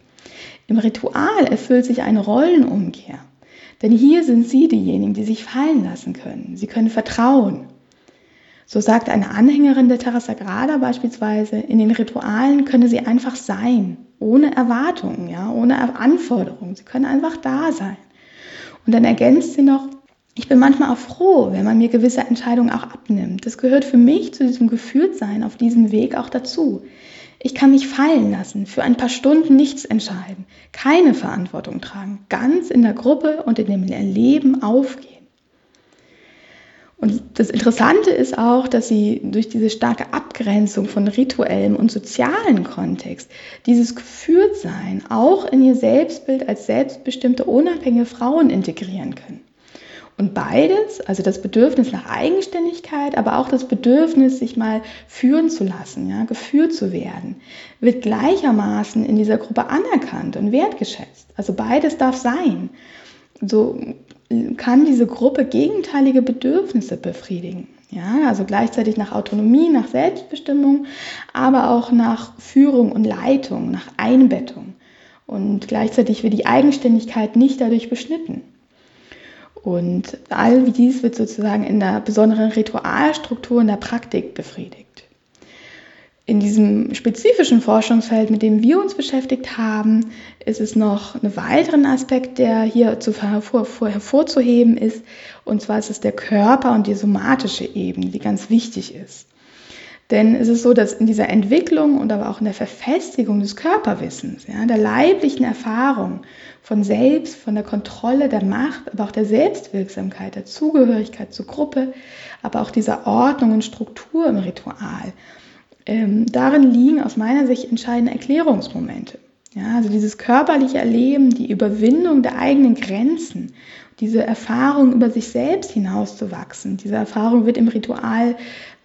Im Ritual erfüllt sich eine Rollenumkehr. Denn hier sind sie diejenigen, die sich fallen lassen können. Sie können vertrauen. So sagt eine Anhängerin der Terra Sagrada beispielsweise, in den Ritualen könne sie einfach sein, ohne Erwartungen, ja, ohne Anforderungen. Sie können einfach da sein. Und dann ergänzt sie noch, ich bin manchmal auch froh, wenn man mir gewisse Entscheidungen auch abnimmt. Das gehört für mich zu diesem Geführtsein auf diesem Weg auch dazu. Ich kann mich fallen lassen, für ein paar Stunden nichts entscheiden, keine Verantwortung tragen, ganz in der Gruppe und in dem Leben aufgehen. Und das Interessante ist auch, dass sie durch diese starke Abgrenzung von rituellem und sozialen Kontext dieses Geführtsein auch in ihr Selbstbild als selbstbestimmte, unabhängige Frauen integrieren können. Und beides, also das Bedürfnis nach Eigenständigkeit, aber auch das Bedürfnis, sich mal führen zu lassen, ja, geführt zu werden, wird gleichermaßen in dieser Gruppe anerkannt und wertgeschätzt. Also beides darf sein. So kann diese Gruppe gegenteilige Bedürfnisse befriedigen. Ja, also gleichzeitig nach Autonomie, nach Selbstbestimmung, aber auch nach Führung und Leitung, nach Einbettung. Und gleichzeitig wird die Eigenständigkeit nicht dadurch beschnitten. Und all dies wird sozusagen in der besonderen Ritualstruktur in der Praktik befriedigt in diesem spezifischen Forschungsfeld, mit dem wir uns beschäftigt haben, ist es noch ein weiteren Aspekt, der hier zu hervor, hervorzuheben ist. Und zwar ist es der Körper und die somatische Ebene, die ganz wichtig ist. Denn es ist so, dass in dieser Entwicklung und aber auch in der Verfestigung des Körperwissens, ja, der leiblichen Erfahrung von Selbst, von der Kontrolle der Macht, aber auch der Selbstwirksamkeit, der Zugehörigkeit zur Gruppe, aber auch dieser Ordnung und Struktur im Ritual ähm, darin liegen aus meiner Sicht entscheidende Erklärungsmomente. Ja, also dieses körperliche Erleben, die Überwindung der eigenen Grenzen, diese Erfahrung über sich selbst hinauszuwachsen, diese Erfahrung wird im Ritual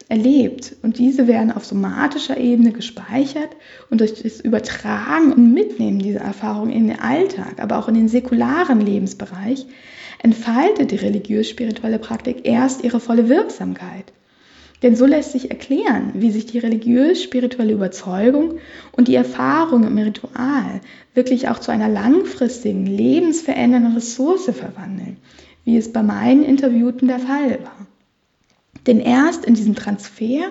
erlebt und diese werden auf somatischer Ebene gespeichert und durch das Übertragen und Mitnehmen dieser Erfahrung in den Alltag, aber auch in den säkularen Lebensbereich, entfaltet die religiös-spirituelle Praktik erst ihre volle Wirksamkeit. Denn so lässt sich erklären, wie sich die religiös-spirituelle Überzeugung und die Erfahrung im Ritual wirklich auch zu einer langfristigen, lebensverändernden Ressource verwandeln, wie es bei meinen Interviewten der Fall war. Denn erst in diesem Transfer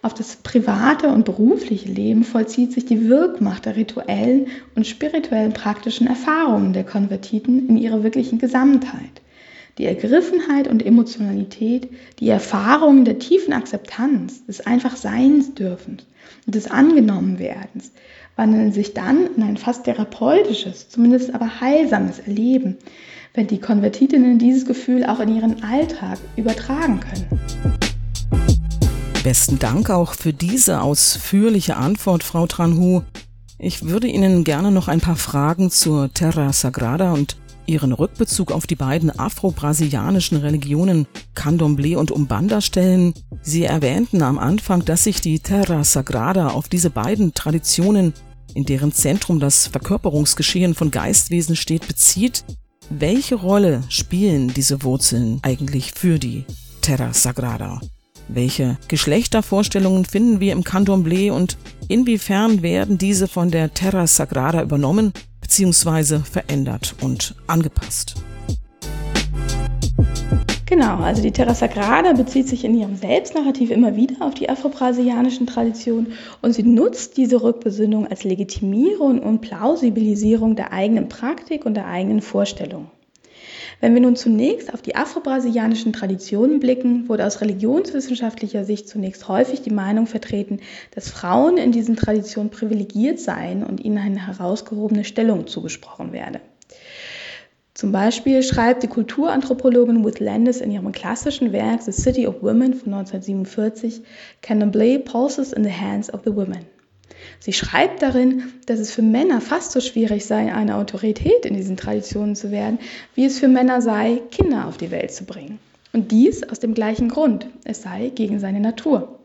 auf das private und berufliche Leben vollzieht sich die Wirkmacht der rituellen und spirituellen praktischen Erfahrungen der Konvertiten in ihrer wirklichen Gesamtheit. Die Ergriffenheit und Emotionalität, die Erfahrungen der tiefen Akzeptanz, des einfach Seins und des Angenommenwerdens wandeln sich dann in ein fast therapeutisches, zumindest aber heilsames Erleben, wenn die Konvertitinnen dieses Gefühl auch in ihren Alltag übertragen können. Besten Dank auch für diese ausführliche Antwort, Frau Tranhu. Ich würde Ihnen gerne noch ein paar Fragen zur Terra Sagrada und ihren Rückbezug auf die beiden afro-brasilianischen Religionen Candomblé und Umbanda stellen. Sie erwähnten am Anfang, dass sich die Terra Sagrada auf diese beiden Traditionen, in deren Zentrum das Verkörperungsgeschehen von Geistwesen steht, bezieht. Welche Rolle spielen diese Wurzeln eigentlich für die Terra Sagrada? Welche Geschlechtervorstellungen finden wir im Candomblé und inwiefern werden diese von der Terra Sagrada übernommen bzw. verändert und angepasst. Genau, also die Terra Sagrada bezieht sich in ihrem Selbstnarrativ immer wieder auf die afro-brasilianischen Traditionen und sie nutzt diese Rückbesinnung als Legitimierung und Plausibilisierung der eigenen Praktik und der eigenen Vorstellung. Wenn wir nun zunächst auf die afro-brasilianischen Traditionen blicken, wurde aus religionswissenschaftlicher Sicht zunächst häufig die Meinung vertreten, dass Frauen in diesen Traditionen privilegiert seien und ihnen eine herausgehobene Stellung zugesprochen werde. Zum Beispiel schreibt die Kulturanthropologin Ruth Landis in ihrem klassischen Werk The City of Women von 1947, Candomblé pulses in the hands of the women. Sie schreibt darin, dass es für Männer fast so schwierig sei, eine Autorität in diesen Traditionen zu werden, wie es für Männer sei, Kinder auf die Welt zu bringen. Und dies aus dem gleichen Grund, es sei gegen seine Natur.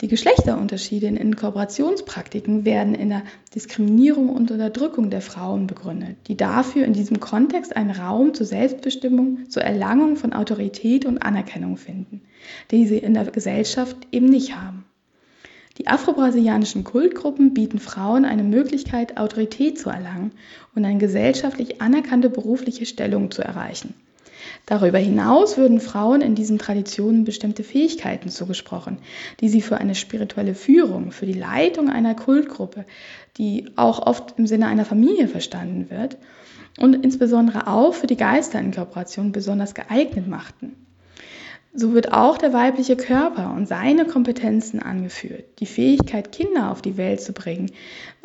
Die Geschlechterunterschiede in Inkorporationspraktiken werden in der Diskriminierung und Unterdrückung der Frauen begründet, die dafür in diesem Kontext einen Raum zur Selbstbestimmung, zur Erlangung von Autorität und Anerkennung finden, die sie in der Gesellschaft eben nicht haben. Die afro-brasilianischen Kultgruppen bieten Frauen eine Möglichkeit, Autorität zu erlangen und eine gesellschaftlich anerkannte berufliche Stellung zu erreichen. Darüber hinaus würden Frauen in diesen Traditionen bestimmte Fähigkeiten zugesprochen, die sie für eine spirituelle Führung, für die Leitung einer Kultgruppe, die auch oft im Sinne einer Familie verstanden wird, und insbesondere auch für die Geisterinkorporation besonders geeignet machten. So wird auch der weibliche Körper und seine Kompetenzen angeführt. Die Fähigkeit, Kinder auf die Welt zu bringen,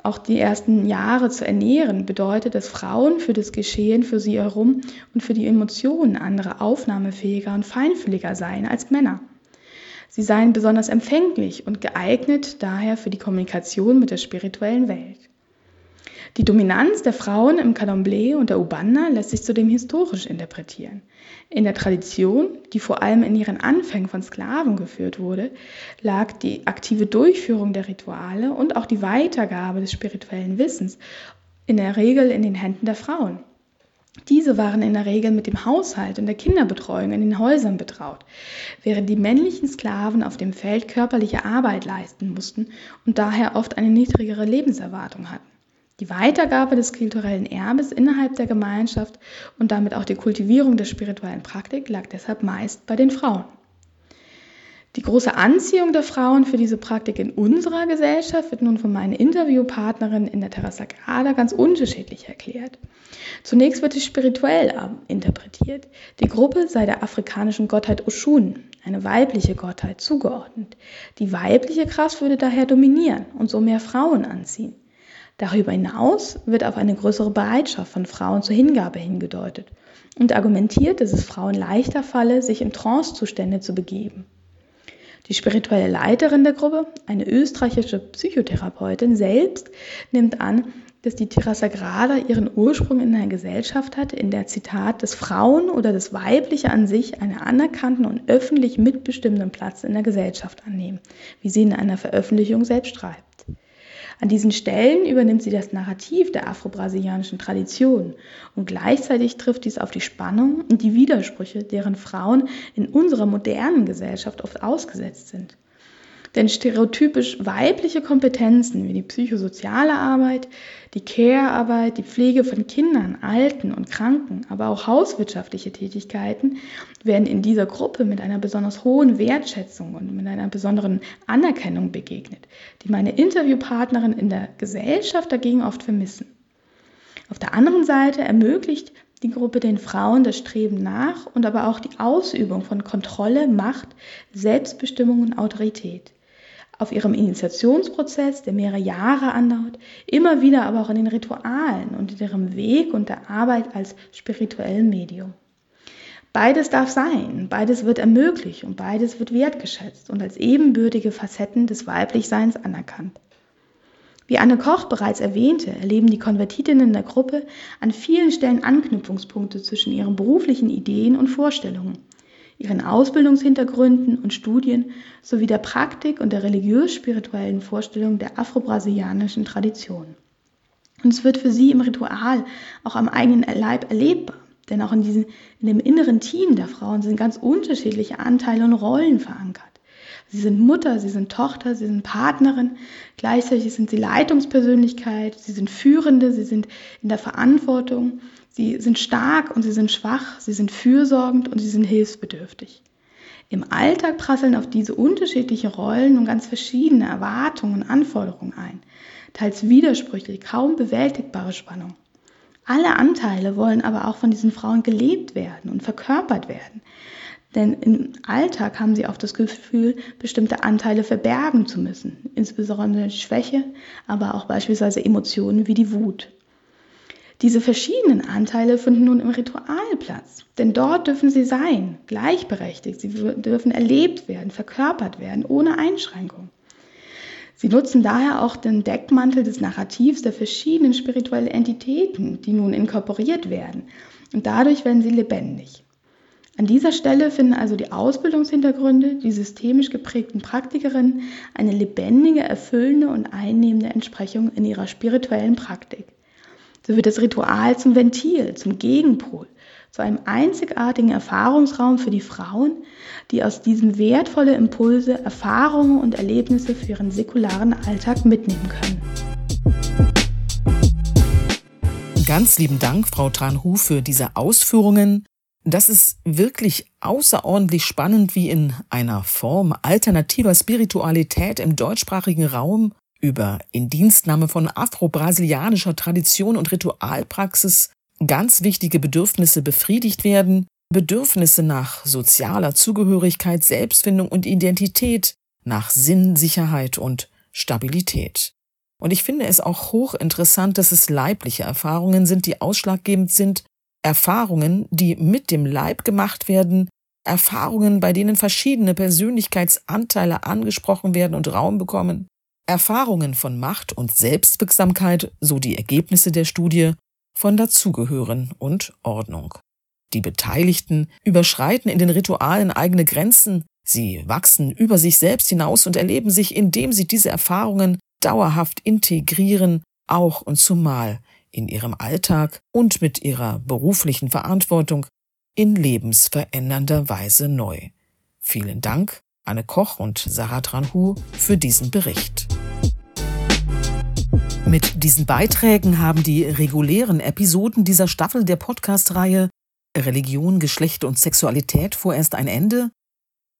auch die ersten Jahre zu ernähren, bedeutet, dass Frauen für das Geschehen für sie herum und für die Emotionen anderer aufnahmefähiger und feinfühliger seien als Männer. Sie seien besonders empfänglich und geeignet daher für die Kommunikation mit der spirituellen Welt. Die Dominanz der Frauen im Candomblé und der Ubanda lässt sich zudem historisch interpretieren. In der Tradition, die vor allem in ihren Anfängen von Sklaven geführt wurde, lag die aktive Durchführung der Rituale und auch die Weitergabe des spirituellen Wissens in der Regel in den Händen der Frauen. Diese waren in der Regel mit dem Haushalt und der Kinderbetreuung in den Häusern betraut, während die männlichen Sklaven auf dem Feld körperliche Arbeit leisten mussten und daher oft eine niedrigere Lebenserwartung hatten. Die Weitergabe des kulturellen Erbes innerhalb der Gemeinschaft und damit auch die Kultivierung der spirituellen Praktik lag deshalb meist bei den Frauen. Die große Anziehung der Frauen für diese Praktik in unserer Gesellschaft wird nun von meinen Interviewpartnerinnen in der Terra Sagrada ganz unterschiedlich erklärt. Zunächst wird es spirituell interpretiert. Die Gruppe sei der afrikanischen Gottheit Oshun, eine weibliche Gottheit, zugeordnet. Die weibliche Kraft würde daher dominieren und so mehr Frauen anziehen. Darüber hinaus wird auf eine größere Bereitschaft von Frauen zur Hingabe hingedeutet und argumentiert, dass es Frauen leichter falle, sich in Trancezustände zu begeben. Die spirituelle Leiterin der Gruppe, eine österreichische Psychotherapeutin selbst, nimmt an, dass die Terra Sagrada ihren Ursprung in einer Gesellschaft hat, in der Zitat, das Frauen oder das Weibliche an sich einen anerkannten und öffentlich mitbestimmenden Platz in der Gesellschaft annehmen, wie sie in einer Veröffentlichung selbst schreibt. An diesen Stellen übernimmt sie das Narrativ der afro-brasilianischen Tradition und gleichzeitig trifft dies auf die Spannung und die Widersprüche, deren Frauen in unserer modernen Gesellschaft oft ausgesetzt sind. Denn stereotypisch weibliche Kompetenzen wie die psychosoziale Arbeit, die Care-Arbeit, die Pflege von Kindern, Alten und Kranken, aber auch hauswirtschaftliche Tätigkeiten werden in dieser Gruppe mit einer besonders hohen Wertschätzung und mit einer besonderen Anerkennung begegnet, die meine Interviewpartnerin in der Gesellschaft dagegen oft vermissen. Auf der anderen Seite ermöglicht die Gruppe den Frauen das Streben nach und aber auch die Ausübung von Kontrolle, Macht, Selbstbestimmung und Autorität auf ihrem Initiationsprozess, der mehrere Jahre andauert, immer wieder aber auch in den Ritualen und in ihrem Weg und der Arbeit als spirituellem Medium. Beides darf sein, beides wird ermöglicht und beides wird wertgeschätzt und als ebenbürtige Facetten des Weiblichseins anerkannt. Wie Anne Koch bereits erwähnte, erleben die Konvertitinnen der Gruppe an vielen Stellen Anknüpfungspunkte zwischen ihren beruflichen Ideen und Vorstellungen ihren Ausbildungshintergründen und Studien sowie der Praktik und der religiös-spirituellen Vorstellung der afro-brasilianischen Tradition. Und es wird für sie im Ritual auch am eigenen Leib erlebbar. Denn auch in, diesen, in dem inneren Team der Frauen sind ganz unterschiedliche Anteile und Rollen verankert. Sie sind Mutter, sie sind Tochter, sie sind Partnerin, gleichzeitig sind sie Leitungspersönlichkeit, sie sind Führende, sie sind in der Verantwortung, Sie sind stark und sie sind schwach, sie sind fürsorgend und sie sind hilfsbedürftig. Im Alltag prasseln auf diese unterschiedlichen Rollen und ganz verschiedene Erwartungen und Anforderungen ein, teils widersprüchlich, kaum bewältigbare Spannung. Alle Anteile wollen aber auch von diesen Frauen gelebt werden und verkörpert werden. Denn im Alltag haben sie auch das Gefühl, bestimmte Anteile verbergen zu müssen, insbesondere Schwäche, aber auch beispielsweise Emotionen wie die Wut. Diese verschiedenen Anteile finden nun im Ritual Platz, denn dort dürfen sie sein, gleichberechtigt, sie dürfen erlebt werden, verkörpert werden, ohne Einschränkung. Sie nutzen daher auch den Deckmantel des Narrativs der verschiedenen spirituellen Entitäten, die nun inkorporiert werden, und dadurch werden sie lebendig. An dieser Stelle finden also die Ausbildungshintergründe, die systemisch geprägten Praktikerinnen eine lebendige, erfüllende und einnehmende Entsprechung in ihrer spirituellen Praktik. So wird das Ritual zum Ventil, zum Gegenpol, zu einem einzigartigen Erfahrungsraum für die Frauen, die aus diesem wertvolle Impulse, Erfahrungen und Erlebnisse für ihren säkularen Alltag mitnehmen können. Ganz lieben Dank, Frau Tranhu, für diese Ausführungen. Das ist wirklich außerordentlich spannend, wie in einer Form alternativer Spiritualität im deutschsprachigen Raum über Indienstnahme von afro-brasilianischer Tradition und Ritualpraxis ganz wichtige Bedürfnisse befriedigt werden, Bedürfnisse nach sozialer Zugehörigkeit, Selbstfindung und Identität, nach Sinn, Sicherheit und Stabilität. Und ich finde es auch hochinteressant, dass es leibliche Erfahrungen sind, die ausschlaggebend sind, Erfahrungen, die mit dem Leib gemacht werden, Erfahrungen, bei denen verschiedene Persönlichkeitsanteile angesprochen werden und Raum bekommen, Erfahrungen von Macht und Selbstwirksamkeit, so die Ergebnisse der Studie, von Dazugehören und Ordnung. Die Beteiligten überschreiten in den Ritualen eigene Grenzen, sie wachsen über sich selbst hinaus und erleben sich, indem sie diese Erfahrungen dauerhaft integrieren, auch und zumal in ihrem Alltag und mit ihrer beruflichen Verantwortung in lebensverändernder Weise neu. Vielen Dank Anne Koch und Sarah Tranhu für diesen Bericht. Mit diesen Beiträgen haben die regulären Episoden dieser Staffel der Podcast-Reihe Religion, Geschlecht und Sexualität vorerst ein Ende.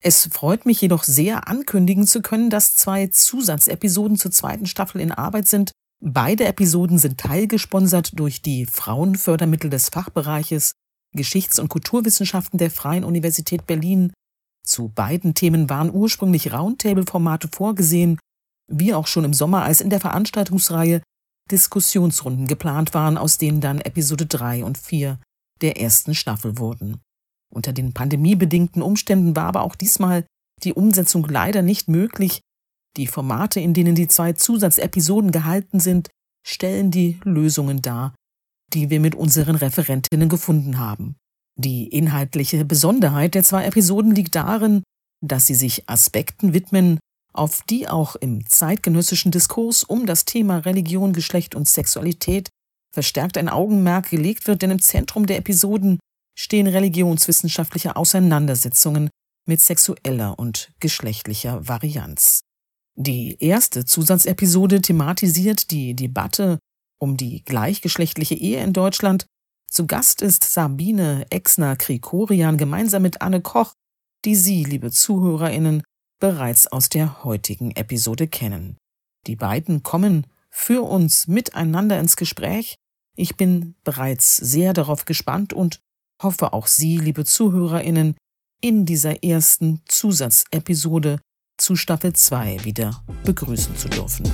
Es freut mich jedoch sehr, ankündigen zu können, dass zwei Zusatzepisoden zur zweiten Staffel in Arbeit sind. Beide Episoden sind teilgesponsert durch die Frauenfördermittel des Fachbereiches Geschichts- und Kulturwissenschaften der Freien Universität Berlin zu beiden Themen waren ursprünglich Roundtable-Formate vorgesehen, wie auch schon im Sommer, als in der Veranstaltungsreihe Diskussionsrunden geplant waren, aus denen dann Episode 3 und 4 der ersten Staffel wurden. Unter den pandemiebedingten Umständen war aber auch diesmal die Umsetzung leider nicht möglich. Die Formate, in denen die zwei Zusatzepisoden gehalten sind, stellen die Lösungen dar, die wir mit unseren Referentinnen gefunden haben. Die inhaltliche Besonderheit der zwei Episoden liegt darin, dass sie sich Aspekten widmen, auf die auch im zeitgenössischen Diskurs um das Thema Religion, Geschlecht und Sexualität verstärkt ein Augenmerk gelegt wird, denn im Zentrum der Episoden stehen religionswissenschaftliche Auseinandersetzungen mit sexueller und geschlechtlicher Varianz. Die erste Zusatzepisode thematisiert die Debatte um die gleichgeschlechtliche Ehe in Deutschland. Zu Gast ist Sabine Exner-Krikorian gemeinsam mit Anne Koch, die Sie, liebe ZuhörerInnen, bereits aus der heutigen Episode kennen. Die beiden kommen für uns miteinander ins Gespräch. Ich bin bereits sehr darauf gespannt und hoffe auch Sie, liebe ZuhörerInnen, in dieser ersten Zusatzepisode zu Staffel 2 wieder begrüßen zu dürfen.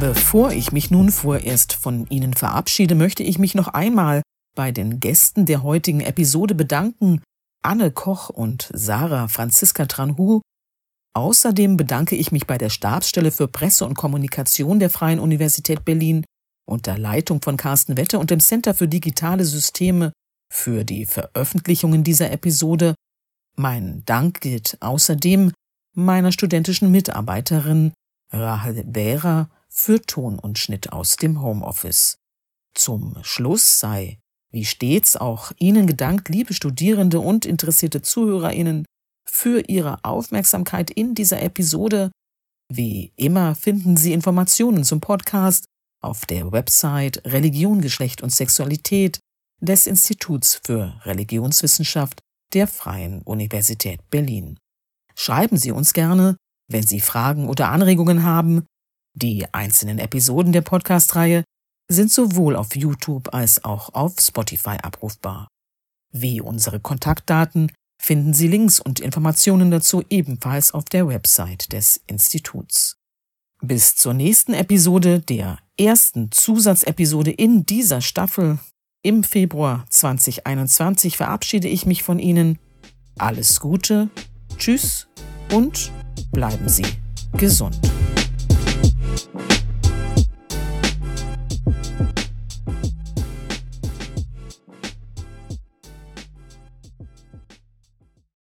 Bevor ich mich nun vorerst von Ihnen verabschiede, möchte ich mich noch einmal bei den Gästen der heutigen Episode bedanken, Anne Koch und Sarah Franziska Tranhu. Außerdem bedanke ich mich bei der Stabsstelle für Presse und Kommunikation der Freien Universität Berlin unter Leitung von Carsten Wette und dem Center für digitale Systeme für die Veröffentlichungen dieser Episode. Mein Dank gilt außerdem meiner studentischen Mitarbeiterin Rahel Behrer für Ton und Schnitt aus dem Homeoffice. Zum Schluss sei, wie stets, auch Ihnen gedankt, liebe Studierende und interessierte Zuhörerinnen, für Ihre Aufmerksamkeit in dieser Episode. Wie immer finden Sie Informationen zum Podcast auf der Website Religion, Geschlecht und Sexualität des Instituts für Religionswissenschaft der Freien Universität Berlin. Schreiben Sie uns gerne, wenn Sie Fragen oder Anregungen haben. Die einzelnen Episoden der Podcast-Reihe sind sowohl auf YouTube als auch auf Spotify abrufbar. Wie unsere Kontaktdaten finden Sie Links und Informationen dazu ebenfalls auf der Website des Instituts. Bis zur nächsten Episode, der ersten Zusatzepisode in dieser Staffel im Februar 2021 verabschiede ich mich von Ihnen. Alles Gute, tschüss und bleiben Sie gesund.